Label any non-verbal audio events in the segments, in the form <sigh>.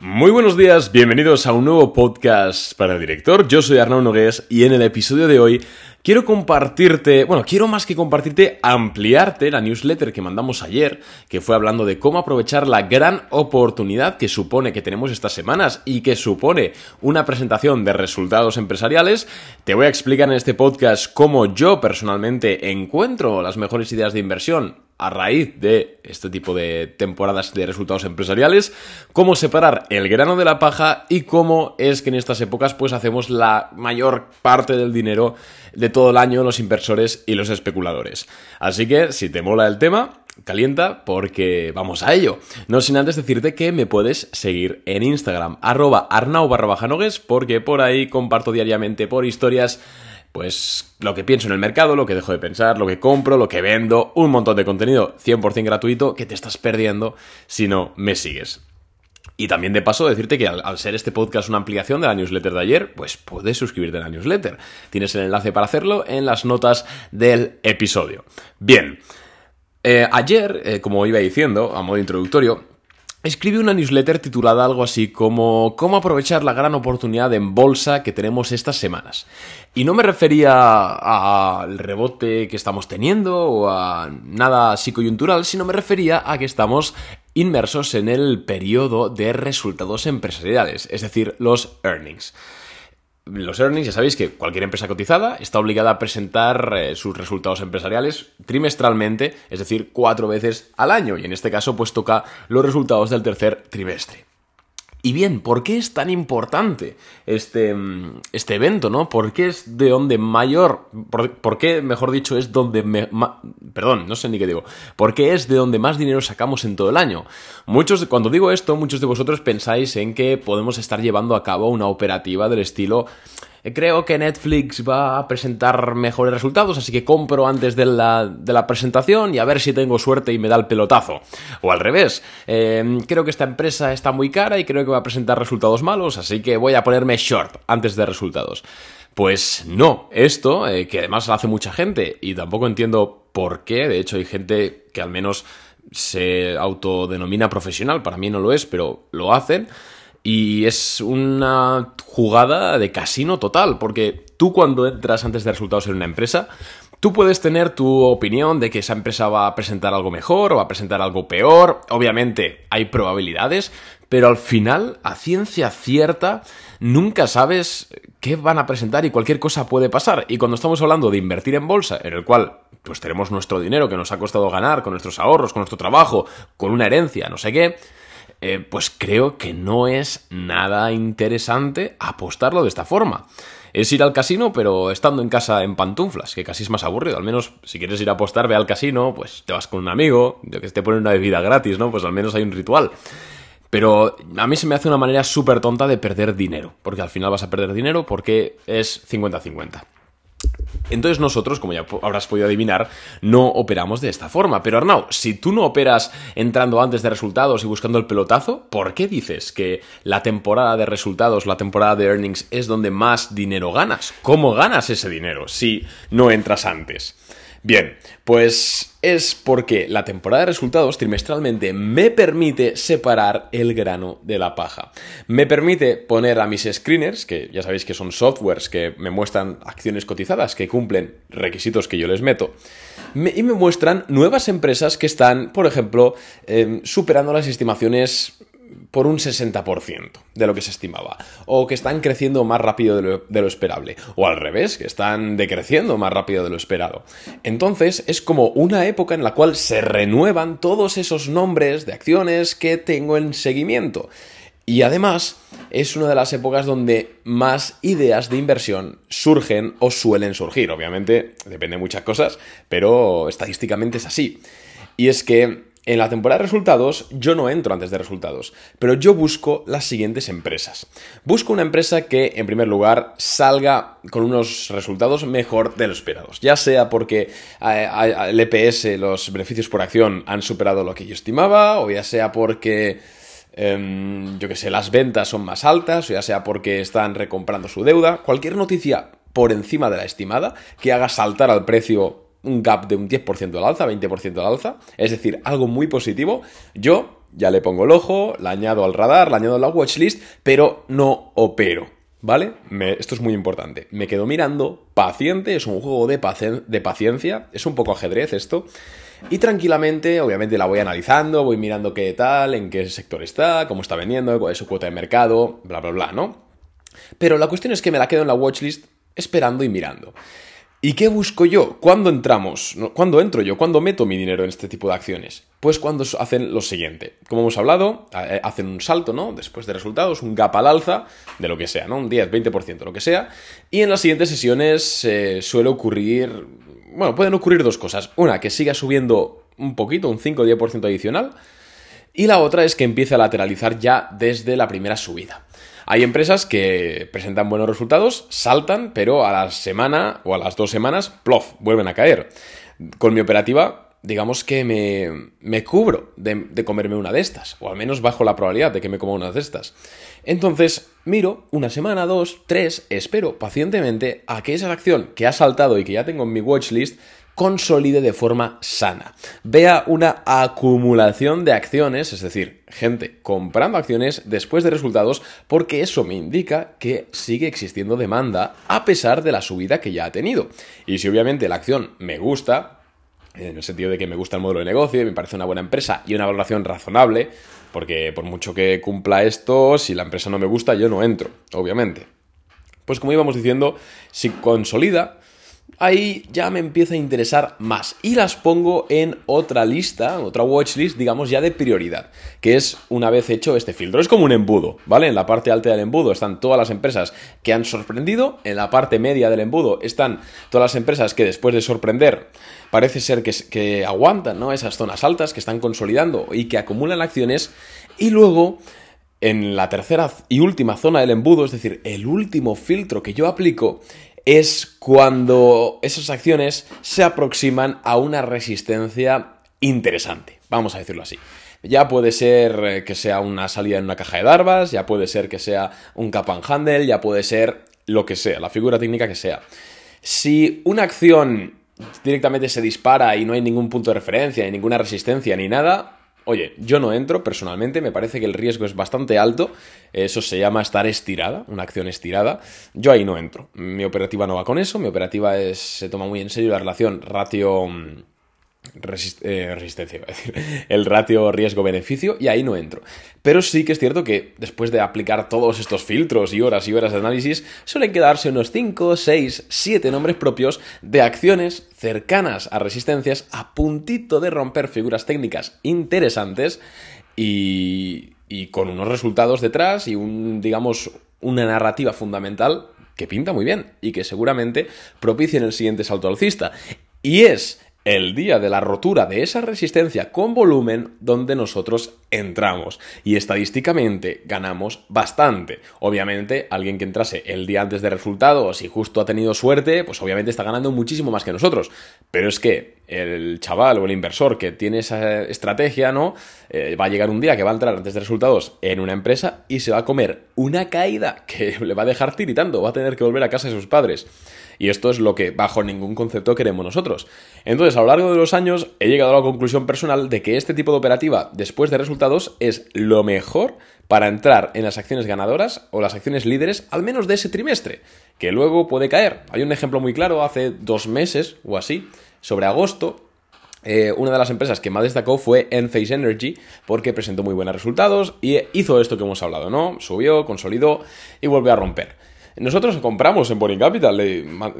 Muy buenos días, bienvenidos a un nuevo podcast para el director. Yo soy Arnaud Nogués y en el episodio de hoy quiero compartirte, bueno, quiero más que compartirte, ampliarte la newsletter que mandamos ayer, que fue hablando de cómo aprovechar la gran oportunidad que supone que tenemos estas semanas y que supone una presentación de resultados empresariales. Te voy a explicar en este podcast cómo yo personalmente encuentro las mejores ideas de inversión a raíz de este tipo de temporadas de resultados empresariales, cómo separar el grano de la paja y cómo es que en estas épocas pues hacemos la mayor parte del dinero de todo el año los inversores y los especuladores. Así que si te mola el tema, calienta porque vamos a ello. No sin antes decirte que me puedes seguir en Instagram, arroba arnau barra porque por ahí comparto diariamente por historias pues lo que pienso en el mercado, lo que dejo de pensar, lo que compro, lo que vendo, un montón de contenido 100% gratuito que te estás perdiendo si no me sigues. Y también de paso decirte que al, ser este podcast una ampliación de la newsletter de ayer, pues puedes suscribirte a la newsletter. Tienes el enlace para hacerlo en las notas del episodio. Bien, eh, ayer, eh, como iba diciendo, a modo introductorio, Escribí una newsletter titulada algo así como Cómo aprovechar la gran oportunidad en bolsa que tenemos estas semanas. Y no me refería al rebote que estamos teniendo o a nada así coyuntural, sino me refería a que estamos inmersos en el periodo de resultados empresariales, es decir, los earnings los earnings, ya sabéis que cualquier empresa cotizada está obligada a presentar eh, sus resultados empresariales trimestralmente, es decir, cuatro veces al año. Y en este caso, pues toca los resultados del tercer trimestre. Y bien, ¿por qué es tan importante este, mm, este evento, no? ¿Por qué es de donde mayor, por, qué, mejor dicho, es donde, perdón, no sé ni qué digo, ¿por qué es de donde más dinero sacamos en todo el año? Muchos, cuando digo esto, muchos de vosotros pensáis en que podemos estar llevando a cabo una operativa del estilo creo que Netflix va a presentar mejores resultados, así que compro antes de la, presentación y a ver si tengo suerte y me da el pelotazo. O al revés, em, creo que esta empresa está muy cara y creo que va a presentar resultados malos, así que voy a ponerme short antes de resultados. Pues no, esto, eh, que además lo hace mucha gente y tampoco entiendo por qué, de hecho hay gente que al menos se autodenomina profesional, para mí no lo es, pero lo hacen. Y es una jugada de casino total, porque tú cuando entras antes de resultados en una empresa, tú puedes tener tu opinión de que esa empresa va a presentar algo mejor o va a presentar algo peor. Obviamente hay probabilidades, pero al final, a ciencia cierta, nunca sabes qué van a presentar y cualquier cosa puede pasar. Y cuando estamos hablando de invertir en bolsa, en el cual pues tenemos nuestro dinero que nos ha costado ganar con nuestros ahorros, con nuestro trabajo, con una herencia, no sé qué, eh, pues creo que no es nada interesante apostarlo de esta forma. Es ir al casino, pero estando en casa en pantuflas, que casi es más aburrido. Al menos, si quieres ir a apostar, ve al casino, pues te vas con un amigo, que te pone una bebida gratis, ¿no? Pues al menos hay un ritual. Pero a mí se me hace una manera súper tonta de perder dinero, porque al final vas a perder dinero porque es 50-50. Entonces nosotros, como ya habrás podido adivinar, no operamos de esta forma. Pero Arnau, si tú no operas entrando antes de resultados y buscando el pelotazo, ¿por qué dices que la temporada de resultados, la temporada de earnings es donde más dinero ganas? ¿Cómo ganas ese dinero si no entras antes? Bien, pues es porque la temporada de resultados trimestralmente me permite separar el grano de la paja. Me permite poner a mis screeners, que ya sabéis que son softwares que me muestran acciones cotizadas que cumplen requisitos que yo les meto, y me muestran nuevas empresas que están, por ejemplo, em, superando las estimaciones por un 60% de lo que se estimaba, o que están creciendo más rápido de lo, esperable, o al revés, que están decreciendo más rápido de lo esperado. Entonces es como una época en la cual se renuevan todos esos nombres de acciones que tengo en seguimiento. Y además es una de las épocas donde más ideas de inversión surgen o suelen surgir. Obviamente depende de muchas cosas, pero estadísticamente es así. Y es que en la temporada de resultados yo no entro antes de resultados, pero yo busco las siguientes empresas. Busco una empresa que, en primer lugar, salga con unos resultados mejor de lo esperados, ya sea porque eh, el EPS, los beneficios por acción, han superado lo que yo estimaba, o ya sea porque... Em, yo que sé, las ventas son más altas, o ya sea porque están recomprando su deuda, cualquier noticia por encima de la estimada que haga saltar al precio un gap de un 10% al alza, 20% al alza, es decir, algo muy positivo, yo ya le pongo el ojo, la añado al radar, la añado a la watchlist, pero no opero. ¿Vale? esto es muy importante. Me quedo mirando, paciente, es un juego de, de paciencia, es un poco ajedrez esto. Y tranquilamente, obviamente la voy analizando, voy mirando qué tal, en qué sector está, cómo está vendiendo, cuál es su cuota de mercado, bla, bla, bla, ¿no? Pero la cuestión es que me la quedo en la watchlist esperando y mirando. ¿Y qué busco yo? ¿Cuándo entramos? ¿Cuándo entro yo? ¿Cuándo meto mi dinero en este tipo de acciones? Pues cuando hacen lo siguiente. Como hemos hablado, eh, hacen un salto, ¿no? Después de resultados, un gap al alza, de lo que sea, ¿no? Un 10, 20%, lo que sea. Y en las siguientes sesiones eh, suele ocurrir... Bueno, pueden ocurrir dos cosas. Una, que siga subiendo un poquito, un 5 o 10% adicional. Y la otra es que empiece a lateralizar ya desde la primera subida. Hay empresas que presentan buenos resultados, saltan, pero a la semana o a las dos semanas, plof, vuelven a caer. Con mi operativa, digamos que me, cubro de, de, comerme una de estas, o al menos bajo la probabilidad de que me coma una de estas. Entonces, miro una semana, dos, tres, espero pacientemente a que esa acción que ha saltado y que ya tengo en mi watchlist consolide de forma sana. Vea una acumulación de acciones, es decir, gente comprando acciones después de resultados, porque eso me indica que sigue existiendo demanda a pesar de la subida que ya ha tenido. Y si obviamente la acción me gusta, en el sentido de que me gusta el modelo de negocio, me parece una buena empresa y una valoración razonable, porque por mucho que cumpla esto, si la empresa no me gusta, yo no entro, obviamente. Pues como íbamos diciendo, si consolida, ahí ya me empieza a interesar más y las pongo en otra lista, otra watchlist, digamos ya de prioridad, que es una vez hecho este filtro. Es como un embudo, ¿vale? En la parte alta del embudo están todas las empresas que han sorprendido, en la parte media del embudo están todas las empresas que después de sorprender parece ser que, que aguantan, ¿no? Esas zonas altas, que están consolidando y que acumulan acciones y luego en la tercera y última zona del embudo, es decir, el último filtro que yo aplico, es cuando esas acciones se aproximan a una resistencia interesante, vamos a decirlo así. Ya puede ser eh, que sea una salida en una caja de Darvas, ya puede ser que sea un cap and handle, ya puede ser lo que sea, la figura técnica que sea. Si una acción directamente se dispara y no hay ningún punto de referencia, ni ninguna resistencia, ni nada, Oye, yo no entro personalmente, me parece que el riesgo es bastante alto, eso se llama estar estirada, una acción estirada, yo ahí no entro, mi operativa no va con eso, mi operativa es, se toma muy en serio la relación ratio eh, resistencia, decir, <laughs> el ratio riesgo-beneficio y ahí no entro. Pero sí que es cierto que después de aplicar todos estos filtros y horas y horas de análisis, suelen quedarse unos 5, 6, 7 nombres propios de acciones cercanas a resistencias a puntito de romper figuras técnicas interesantes y, y con unos resultados detrás y un, digamos, una narrativa fundamental que pinta muy bien y que seguramente propicien el siguiente salto alcista. Y es el día de la rotura de esa resistencia con volumen donde nosotros entramos y estadísticamente ganamos bastante. Obviamente, alguien que entrase el día antes de resultados y justo ha tenido suerte, pues obviamente está ganando muchísimo más que nosotros. Pero es que el chaval o el inversor que tiene esa estrategia, ¿no? Eh, va a llegar un día que va a entrar antes de resultados en una empresa y se va a comer una caída que <laughs> le va a dejar tiritando, va a tener que volver a casa de sus padres. Y esto es lo que bajo ningún concepto queremos nosotros. Entonces, a lo largo de los años he llegado a la conclusión personal de que este tipo de operativa después de resultados es lo mejor para entrar en las acciones ganadoras o las acciones líderes, al menos de ese trimestre, que luego puede caer. Hay un ejemplo muy claro hace dos meses o así, sobre agosto, eh, una de las empresas que más destacó fue Enphase Energy porque presentó muy buenos resultados y hizo esto que hemos hablado, ¿no? Subió, consolidó y volvió a romper. Nosotros compramos en Boring Capital,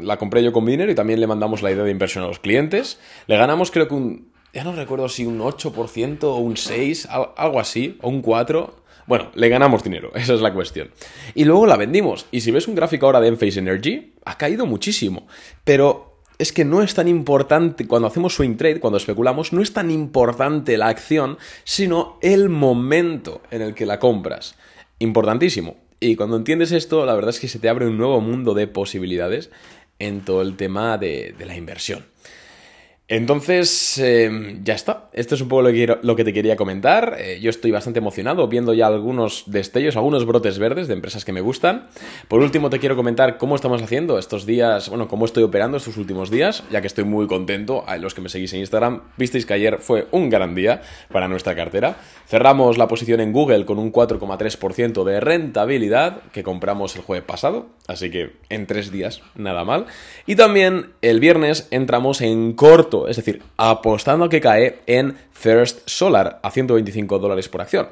la compré yo con dinero y también le mandamos la idea de inversión a los clientes. Le ganamos creo que un, ya no recuerdo si un 8% o un 6%, algo así, o un 4%. Bueno, le ganamos dinero, <laughs> esa es la cuestión. Y luego la vendimos. Y si ves un gráfico ahora de Enphase Energy, ha caído muchísimo. Pero es que no es tan importante, cuando hacemos swing trade, cuando especulamos, no es tan importante la acción, sino el momento en el que la compras. Importantísimo. Y cuando entiendes esto, la verdad es que se te abre un nuevo mundo de posibilidades en todo el tema de, la inversión. Entonces, eh, ya está. Esto es un poco lo que, te quería comentar. Eh, yo estoy bastante emocionado viendo ya algunos destellos, algunos brotes verdes de empresas que me gustan. Por último, te quiero comentar cómo estamos haciendo estos días, bueno, cómo estoy operando estos últimos días, ya que estoy muy contento. Los que me seguís en Instagram, visteis que ayer fue un gran día para nuestra cartera. Cerramos la posición en Google con un 4,3% de rentabilidad que compramos el jueves pasado, así que en tres días, nada mal. Y también el viernes entramos en corto es decir, apostando a que cae en First Solar a 125 dólares por acción.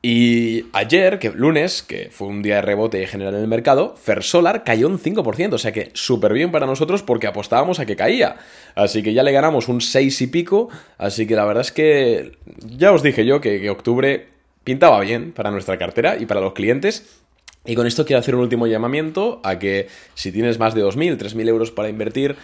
Y ayer, que lunes, que fue un día de rebote general en el mercado, First Solar cayó un 5%, o sea que súper bien para nosotros porque apostábamos a que caía. Así que ya le ganamos un 6 y pico, así que la verdad es que ya os dije yo que, que octubre pintaba bien para nuestra cartera y para los clientes. Y con esto quiero hacer un último llamamiento a que si tienes más de 2.000, 3.000 euros para invertir,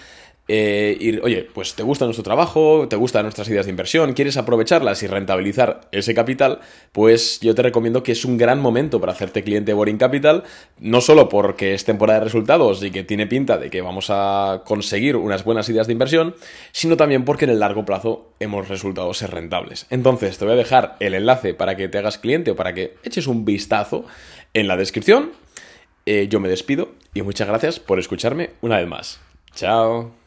eh, oye, pues te gusta nuestro trabajo, te gustan nuestras ideas de inversión, quieres aprovecharlas y rentabilizar ese capital, pues yo te recomiendo que es un gran momento para hacerte cliente de Boring Capital, no solo porque es temporada de resultados y que tiene pinta de que vamos a conseguir unas buenas ideas de inversión, sino también porque en el largo plazo hemos resultado ser rentables. Entonces te voy a dejar el enlace para que te hagas cliente o para que eches un vistazo en la descripción. Eh, yo me despido y muchas gracias por escucharme una vez más. Chao.